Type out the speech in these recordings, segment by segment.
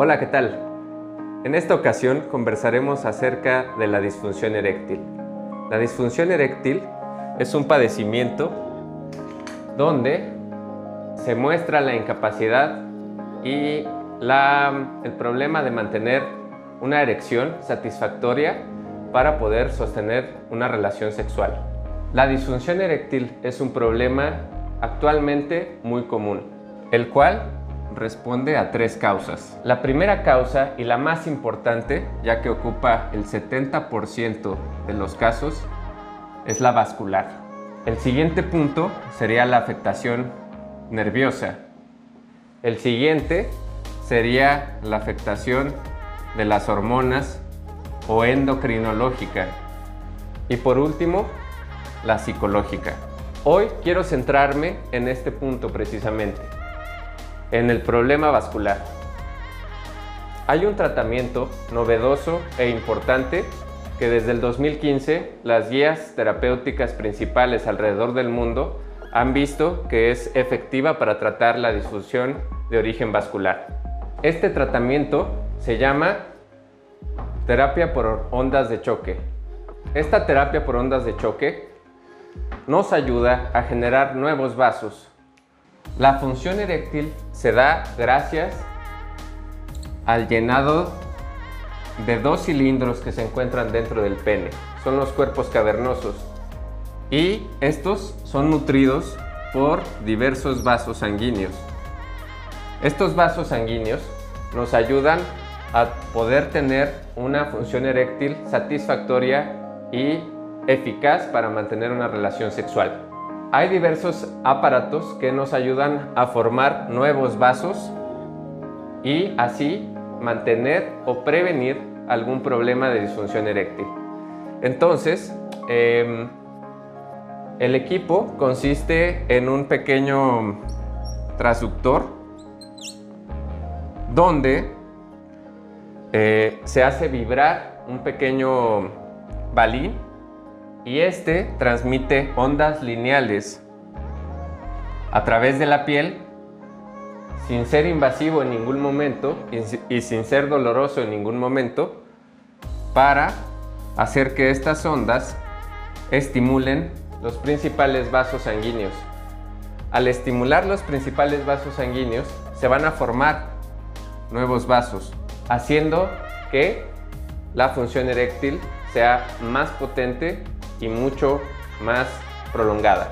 Hola, ¿qué tal? En esta ocasión conversaremos acerca de la disfunción eréctil. La disfunción eréctil es un padecimiento donde se muestra la incapacidad y el problema de mantener una erección satisfactoria para poder sostener una relación sexual. La disfunción eréctil es un problema actualmente muy común, el cual responde a tres causas. La primera causa y la más importante, ya que ocupa el 70% de los casos, es la vascular. El siguiente punto sería la afectación nerviosa. El siguiente sería la afectación de las hormonas o endocrinológica. Y por último, la psicológica. Hoy quiero centrarme en este punto precisamente, en el problema vascular. Hay un tratamiento novedoso e importante que desde el 2015 las guías terapéuticas principales alrededor del mundo han visto que es efectiva para tratar la disfunción de origen vascular. Este tratamiento se llama terapia por ondas de choque. Esta terapia por ondas de choque nos ayuda a generar nuevos vasos. La función eréctil se da gracias al llenado de dos cilindros que se encuentran dentro del pene. Son los cuerpos cavernosos y estos son nutridos por diversos vasos sanguíneos. Estos vasos sanguíneos nos ayudan a poder tener una función eréctil satisfactoria y eficaz para mantener una relación sexual. Hay diversos aparatos que nos ayudan a formar nuevos vasos y así mantener o prevenir algún problema de disfunción eréctil. Entonces, em, el equipo consiste en un pequeño transductor donde eh, se hace vibrar un pequeño balín y este transmite ondas lineales a través de la piel sin ser invasivo en ningún momento y sin ser doloroso en ningún momento para hacer que estas ondas estimulen los principales vasos sanguíneos. Al estimular los principales vasos sanguíneos se van a formar nuevos vasos haciendo que la función eréctil sea más potente y mucho más prolongada.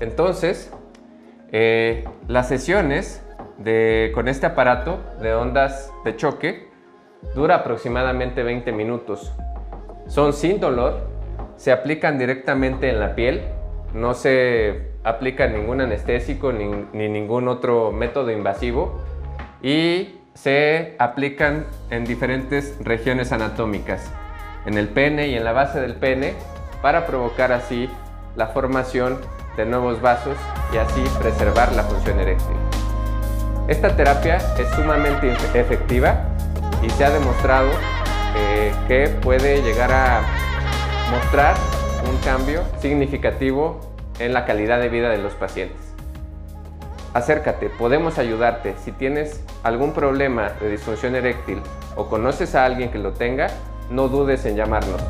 Entonces, eh, las sesiones con este aparato de ondas de choque dura aproximadamente 20 minutos. Son sin dolor, se aplican directamente en la piel, no se aplica ningún anestésico ni, ni ningún otro método invasivo y se aplican en diferentes regiones anatómicas, en el pene y en la base del pene, para provocar así la formación de nuevos vasos y así preservar la función eréctil. Esta terapia es sumamente efectiva y se ha demostrado eh, que puede llegar a mostrar un cambio significativo en la calidad de vida de los pacientes acércate, podemos ayudarte. Si tienes algún problema de disfunción eréctil o conoces a alguien que lo tenga, no dudes en llamarnos.